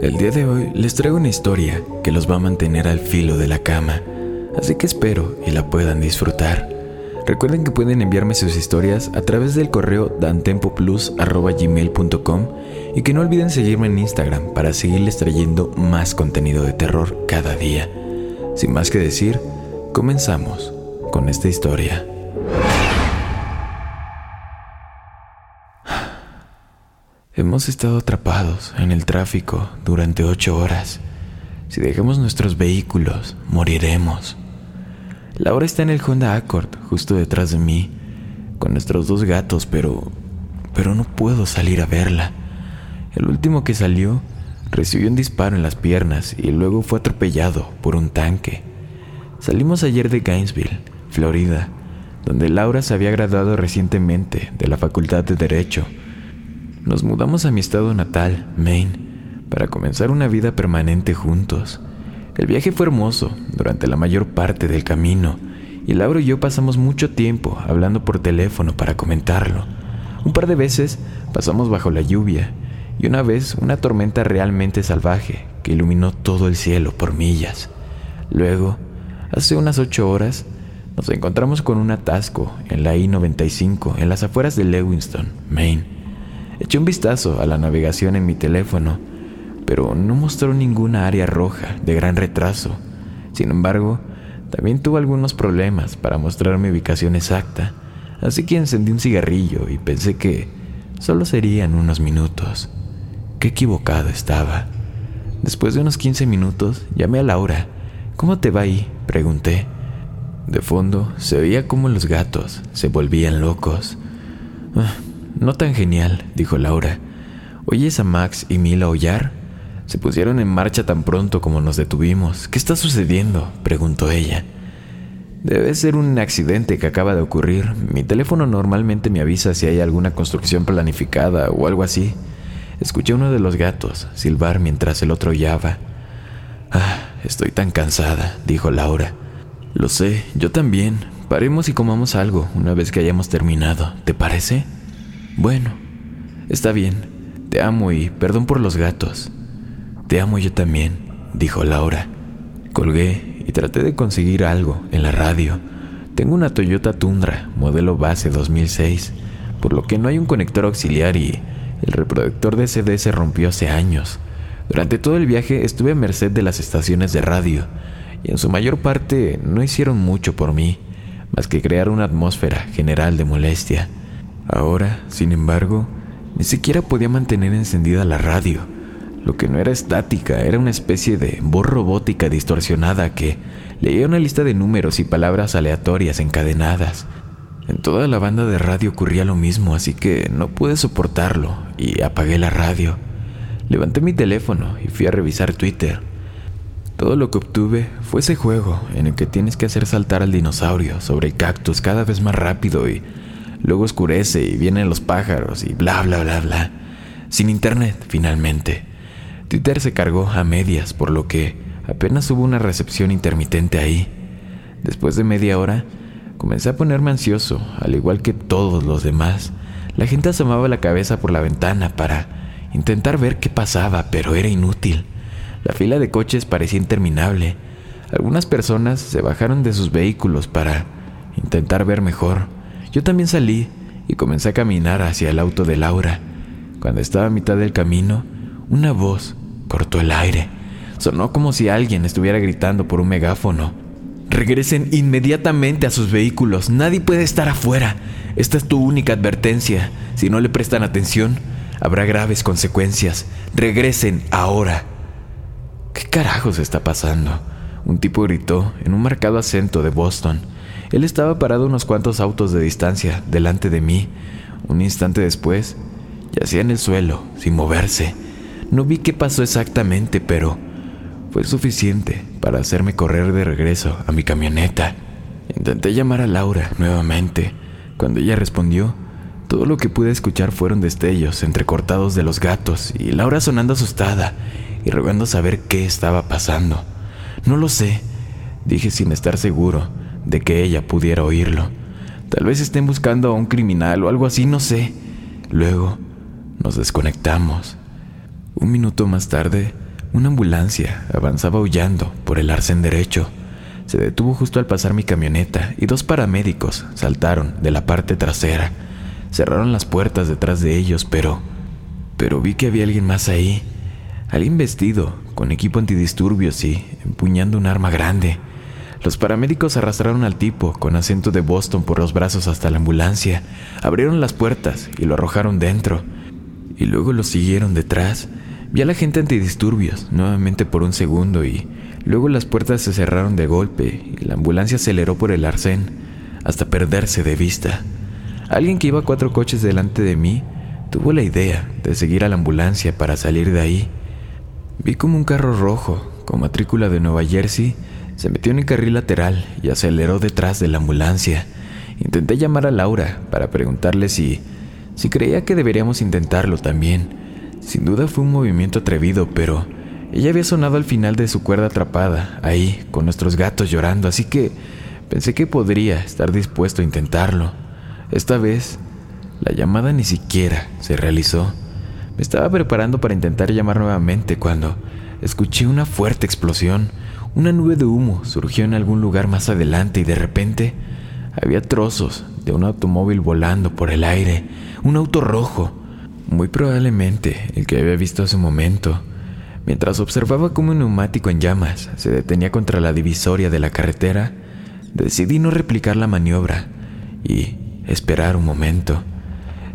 El día de hoy les traigo una historia que los va a mantener al filo de la cama, así que espero y la puedan disfrutar. Recuerden que pueden enviarme sus historias a través del correo dantempoplus.gmail.com y que no olviden seguirme en Instagram para seguirles trayendo más contenido de terror cada día. Sin más que decir, comenzamos con esta historia. Hemos estado atrapados en el tráfico durante ocho horas. Si dejamos nuestros vehículos, moriremos. Laura está en el Honda Accord, justo detrás de mí, con nuestros dos gatos, pero... pero no puedo salir a verla. El último que salió recibió un disparo en las piernas y luego fue atropellado por un tanque. Salimos ayer de Gainesville, Florida, donde Laura se había graduado recientemente de la Facultad de Derecho. Nos mudamos a mi estado natal, Maine, para comenzar una vida permanente juntos. El viaje fue hermoso durante la mayor parte del camino y Laura y yo pasamos mucho tiempo hablando por teléfono para comentarlo. Un par de veces pasamos bajo la lluvia y una vez una tormenta realmente salvaje que iluminó todo el cielo por millas. Luego, hace unas ocho horas, nos encontramos con un atasco en la I-95 en las afueras de Lewiston, Maine. Eché un vistazo a la navegación en mi teléfono, pero no mostró ninguna área roja de gran retraso. Sin embargo, también tuvo algunos problemas para mostrar mi ubicación exacta, así que encendí un cigarrillo y pensé que solo serían unos minutos. Qué equivocado estaba. Después de unos 15 minutos, llamé a Laura. ¿Cómo te va ahí? pregunté. De fondo se veía como los gatos se volvían locos. "Ah, no tan genial, dijo Laura. ¿Oyes a Max y Mila aullar? Se pusieron en marcha tan pronto como nos detuvimos. ¿Qué está sucediendo? preguntó ella. Debe ser un accidente que acaba de ocurrir. Mi teléfono normalmente me avisa si hay alguna construcción planificada o algo así. Escuché uno de los gatos silbar mientras el otro aullaba. Ah, estoy tan cansada, dijo Laura. Lo sé, yo también. Paremos y comamos algo una vez que hayamos terminado. ¿Te parece? Bueno, está bien. Te amo y perdón por los gatos. Te amo yo también, dijo Laura. Colgué y traté de conseguir algo en la radio. Tengo una Toyota Tundra, modelo base 2006, por lo que no hay un conector auxiliar y el reproductor de CD se rompió hace años. Durante todo el viaje estuve a merced de las estaciones de radio y en su mayor parte no hicieron mucho por mí, más que crear una atmósfera general de molestia. Ahora, sin embargo, ni siquiera podía mantener encendida la radio. Lo que no era estática era una especie de voz robótica distorsionada que leía una lista de números y palabras aleatorias encadenadas. En toda la banda de radio ocurría lo mismo, así que no pude soportarlo y apagué la radio. Levanté mi teléfono y fui a revisar Twitter. Todo lo que obtuve fue ese juego en el que tienes que hacer saltar al dinosaurio sobre cactus cada vez más rápido y luego oscurece y vienen los pájaros y bla bla bla bla. Sin internet, finalmente. Twitter se cargó a medias, por lo que apenas hubo una recepción intermitente ahí. Después de media hora, comencé a ponerme ansioso, al igual que todos los demás. La gente asomaba la cabeza por la ventana para intentar ver qué pasaba, pero era inútil. La fila de coches parecía interminable. Algunas personas se bajaron de sus vehículos para intentar ver mejor. Yo también salí y comencé a caminar hacia el auto de Laura. Cuando estaba a mitad del camino, una voz cortó el aire. Sonó como si alguien estuviera gritando por un megáfono. Regresen inmediatamente a sus vehículos. Nadie puede estar afuera. Esta es tu única advertencia. Si no le prestan atención, habrá graves consecuencias. Regresen ahora. ¿Qué carajos está pasando? Un tipo gritó en un marcado acento de Boston. Él estaba parado unos cuantos autos de distancia delante de mí. Un instante después, yacía en el suelo, sin moverse. No vi qué pasó exactamente, pero fue suficiente para hacerme correr de regreso a mi camioneta. Intenté llamar a Laura nuevamente. Cuando ella respondió, todo lo que pude escuchar fueron destellos entrecortados de los gatos y Laura sonando asustada y rogando saber qué estaba pasando. No lo sé, dije sin estar seguro de que ella pudiera oírlo. Tal vez estén buscando a un criminal o algo así, no sé. Luego nos desconectamos. Un minuto más tarde, una ambulancia avanzaba huyendo por el arcén derecho. Se detuvo justo al pasar mi camioneta y dos paramédicos saltaron de la parte trasera. Cerraron las puertas detrás de ellos, pero... Pero vi que había alguien más ahí. Alguien vestido, con equipo antidisturbios y empuñando un arma grande. Los paramédicos arrastraron al tipo con acento de Boston por los brazos hasta la ambulancia, abrieron las puertas y lo arrojaron dentro, y luego lo siguieron detrás. Vi a la gente antidisturbios nuevamente por un segundo y luego las puertas se cerraron de golpe y la ambulancia aceleró por el arcén hasta perderse de vista. Alguien que iba cuatro coches delante de mí tuvo la idea de seguir a la ambulancia para salir de ahí. Vi como un carro rojo con matrícula de Nueva Jersey se metió en el carril lateral y aceleró detrás de la ambulancia. Intenté llamar a Laura para preguntarle si, si creía que deberíamos intentarlo también. Sin duda fue un movimiento atrevido, pero ella había sonado al final de su cuerda atrapada, ahí, con nuestros gatos llorando, así que pensé que podría estar dispuesto a intentarlo. Esta vez, la llamada ni siquiera se realizó. Me estaba preparando para intentar llamar nuevamente cuando escuché una fuerte explosión. Una nube de humo surgió en algún lugar más adelante y de repente había trozos de un automóvil volando por el aire, un auto rojo, muy probablemente el que había visto hace un momento. Mientras observaba cómo un neumático en llamas se detenía contra la divisoria de la carretera, decidí no replicar la maniobra y esperar un momento.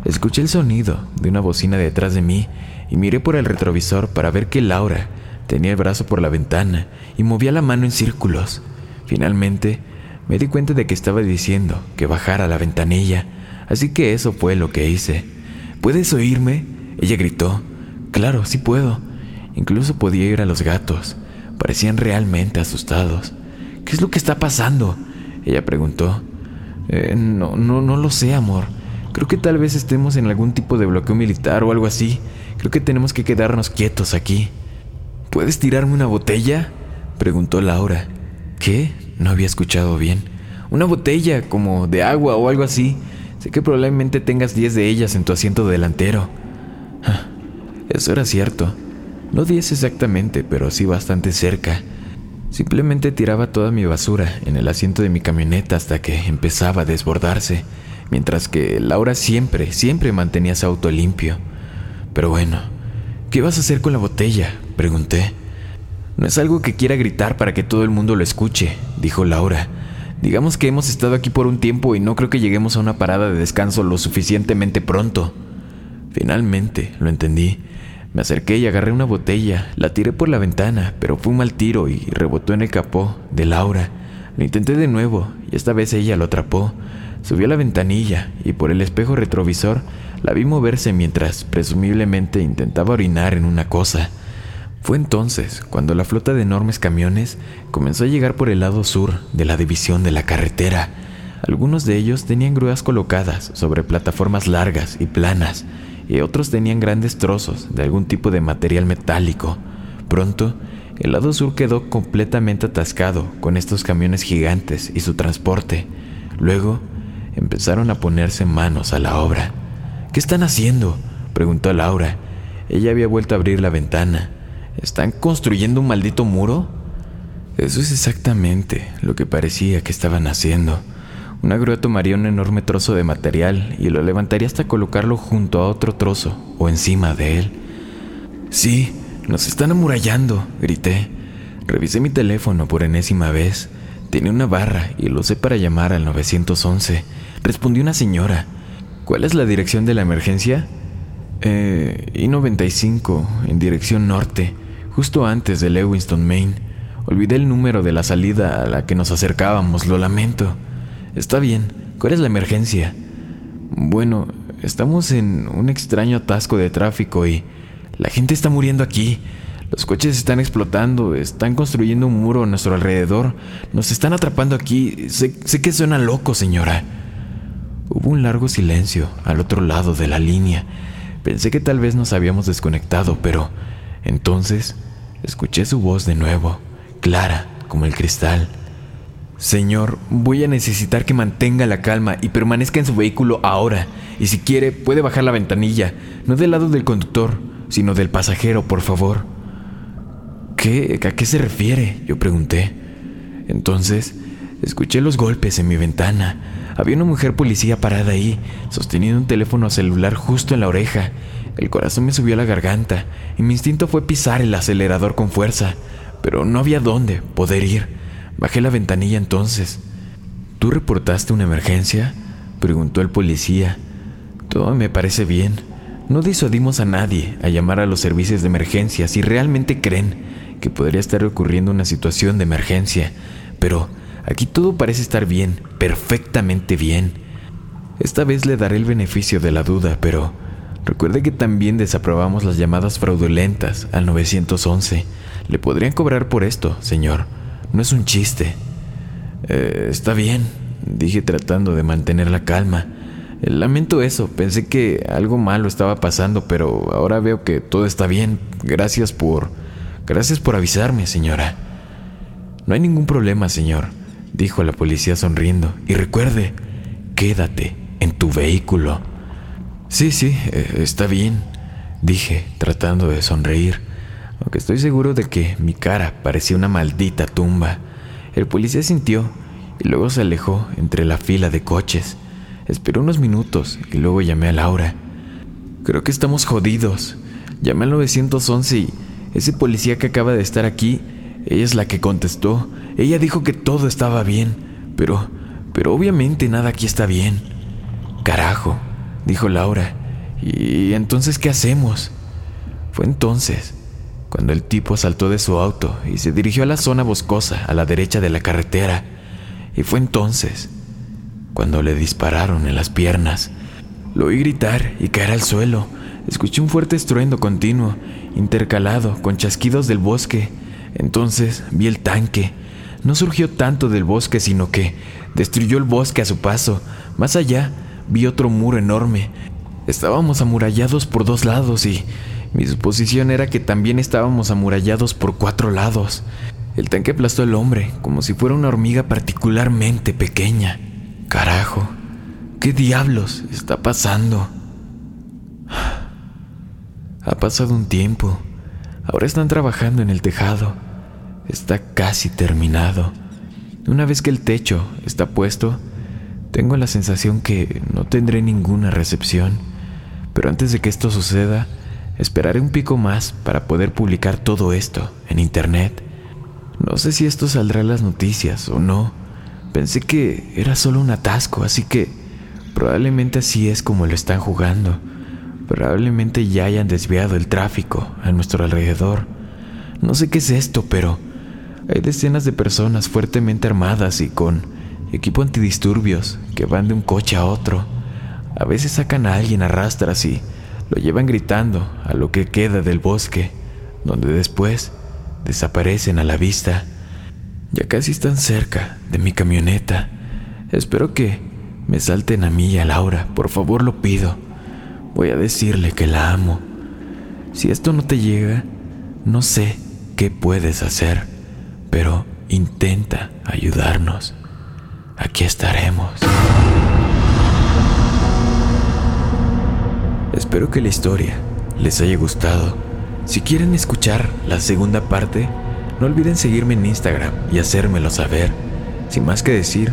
Escuché el sonido de una bocina detrás de mí y miré por el retrovisor para ver que Laura Tenía el brazo por la ventana y movía la mano en círculos. Finalmente, me di cuenta de que estaba diciendo que bajara la ventanilla, así que eso fue lo que hice. ¿Puedes oírme? Ella gritó. Claro, sí puedo. Incluso podía ir a los gatos. Parecían realmente asustados. ¿Qué es lo que está pasando? Ella preguntó. Eh, no, no, no lo sé, amor. Creo que tal vez estemos en algún tipo de bloqueo militar o algo así. Creo que tenemos que quedarnos quietos aquí. ¿Puedes tirarme una botella? preguntó Laura. ¿Qué? No había escuchado bien. Una botella, como de agua o algo así. Sé que probablemente tengas diez de ellas en tu asiento delantero. Ah, eso era cierto. No diez exactamente, pero sí bastante cerca. Simplemente tiraba toda mi basura en el asiento de mi camioneta hasta que empezaba a desbordarse, mientras que Laura siempre, siempre mantenía su auto limpio. Pero bueno, ¿qué vas a hacer con la botella? Pregunté. No es algo que quiera gritar para que todo el mundo lo escuche, dijo Laura. Digamos que hemos estado aquí por un tiempo y no creo que lleguemos a una parada de descanso lo suficientemente pronto. Finalmente, lo entendí. Me acerqué y agarré una botella, la tiré por la ventana, pero fue un mal tiro y rebotó en el capó de Laura. Lo intenté de nuevo y esta vez ella lo atrapó. Subió a la ventanilla y por el espejo retrovisor la vi moverse mientras presumiblemente intentaba orinar en una cosa. Fue entonces cuando la flota de enormes camiones comenzó a llegar por el lado sur de la división de la carretera. Algunos de ellos tenían grúas colocadas sobre plataformas largas y planas, y otros tenían grandes trozos de algún tipo de material metálico. Pronto, el lado sur quedó completamente atascado con estos camiones gigantes y su transporte. Luego, empezaron a ponerse manos a la obra. ¿Qué están haciendo? preguntó Laura. Ella había vuelto a abrir la ventana. ¿Están construyendo un maldito muro? Eso es exactamente lo que parecía que estaban haciendo. Una grúa tomaría un enorme trozo de material y lo levantaría hasta colocarlo junto a otro trozo o encima de él. Sí, nos están amurallando, grité. Revisé mi teléfono por enésima vez. Tenía una barra y lo usé para llamar al 911. Respondió una señora. ¿Cuál es la dirección de la emergencia? Eh, I-95, en dirección norte, justo antes de Lewiston, Maine. Olvidé el número de la salida a la que nos acercábamos, lo lamento. Está bien, ¿cuál es la emergencia? Bueno, estamos en un extraño atasco de tráfico y la gente está muriendo aquí. Los coches están explotando, están construyendo un muro a nuestro alrededor, nos están atrapando aquí. Sé, sé que suena loco, señora. Hubo un largo silencio al otro lado de la línea. Pensé que tal vez nos habíamos desconectado, pero entonces escuché su voz de nuevo, clara como el cristal. Señor, voy a necesitar que mantenga la calma y permanezca en su vehículo ahora. Y si quiere, puede bajar la ventanilla, no del lado del conductor, sino del pasajero, por favor. ¿Qué? ¿A qué se refiere? Yo pregunté. Entonces, escuché los golpes en mi ventana. Había una mujer policía parada ahí, sosteniendo un teléfono celular justo en la oreja. El corazón me subió a la garganta y mi instinto fue pisar el acelerador con fuerza, pero no había dónde poder ir. Bajé la ventanilla entonces. ¿Tú reportaste una emergencia? preguntó el policía. Todo me parece bien. No disuadimos a nadie a llamar a los servicios de emergencia si realmente creen que podría estar ocurriendo una situación de emergencia, pero Aquí todo parece estar bien, perfectamente bien. Esta vez le daré el beneficio de la duda, pero recuerde que también desaprobamos las llamadas fraudulentas al 911. Le podrían cobrar por esto, señor. No es un chiste. Eh, está bien, dije tratando de mantener la calma. Lamento eso, pensé que algo malo estaba pasando, pero ahora veo que todo está bien. Gracias por... Gracias por avisarme, señora. No hay ningún problema, señor dijo la policía sonriendo. Y recuerde, quédate en tu vehículo. Sí, sí, eh, está bien, dije, tratando de sonreír, aunque estoy seguro de que mi cara parecía una maldita tumba. El policía sintió y luego se alejó entre la fila de coches. Esperó unos minutos y luego llamé a Laura. Creo que estamos jodidos. Llamé al 911 y ese policía que acaba de estar aquí, ella es la que contestó ella dijo que todo estaba bien, pero, pero obviamente nada aquí está bien. Carajo, dijo Laura. ¿Y entonces qué hacemos? Fue entonces cuando el tipo saltó de su auto y se dirigió a la zona boscosa a la derecha de la carretera. Y fue entonces cuando le dispararon en las piernas. Lo oí gritar y caer al suelo. Escuché un fuerte estruendo continuo, intercalado con chasquidos del bosque. Entonces vi el tanque no surgió tanto del bosque, sino que destruyó el bosque a su paso. Más allá, vi otro muro enorme. Estábamos amurallados por dos lados y mi suposición era que también estábamos amurallados por cuatro lados. El tanque aplastó al hombre como si fuera una hormiga particularmente pequeña. Carajo, ¿qué diablos está pasando? Ha pasado un tiempo. Ahora están trabajando en el tejado está casi terminado. Una vez que el techo está puesto, tengo la sensación que no tendré ninguna recepción, pero antes de que esto suceda, esperaré un pico más para poder publicar todo esto en internet. No sé si esto saldrá en las noticias o no. Pensé que era solo un atasco, así que probablemente así es como lo están jugando. Probablemente ya hayan desviado el tráfico a nuestro alrededor. No sé qué es esto, pero hay decenas de personas fuertemente armadas y con equipo antidisturbios que van de un coche a otro. A veces sacan a alguien a rastras y lo llevan gritando a lo que queda del bosque, donde después desaparecen a la vista. Ya casi están cerca de mi camioneta. Espero que me salten a mí y a Laura, por favor lo pido. Voy a decirle que la amo. Si esto no te llega, no sé qué puedes hacer pero intenta ayudarnos. Aquí estaremos. Espero que la historia les haya gustado. Si quieren escuchar la segunda parte, no olviden seguirme en Instagram y hacérmelo saber. Sin más que decir,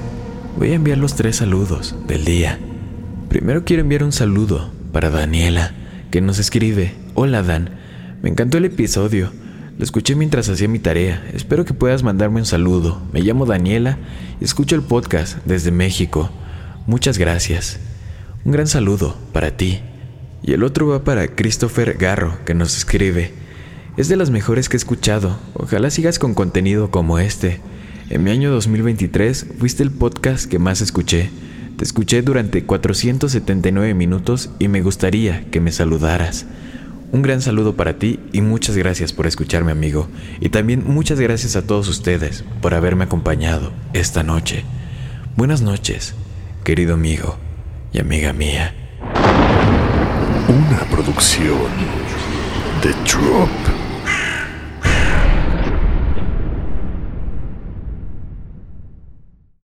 voy a enviar los tres saludos del día. Primero quiero enviar un saludo para Daniela, que nos escribe, hola Dan, me encantó el episodio, Lo escuché mientras hacía mi tarea. Espero que puedas mandarme un saludo. Me llamo Daniela y escucho el podcast desde México. Muchas gracias. Un gran saludo para ti. Y el otro va para Christopher Garro, que nos escribe. Es de las mejores que he escuchado. Ojalá sigas con contenido como este. En mi año 2023 fuiste el podcast que más escuché. Te escuché durante 479 minutos y me gustaría que me saludaras. Un gran saludo para ti y muchas gracias por escucharme amigo. Y también muchas gracias a todos ustedes por haberme acompañado esta noche. Buenas noches, querido amigo y amiga mía. Una producción de Drop.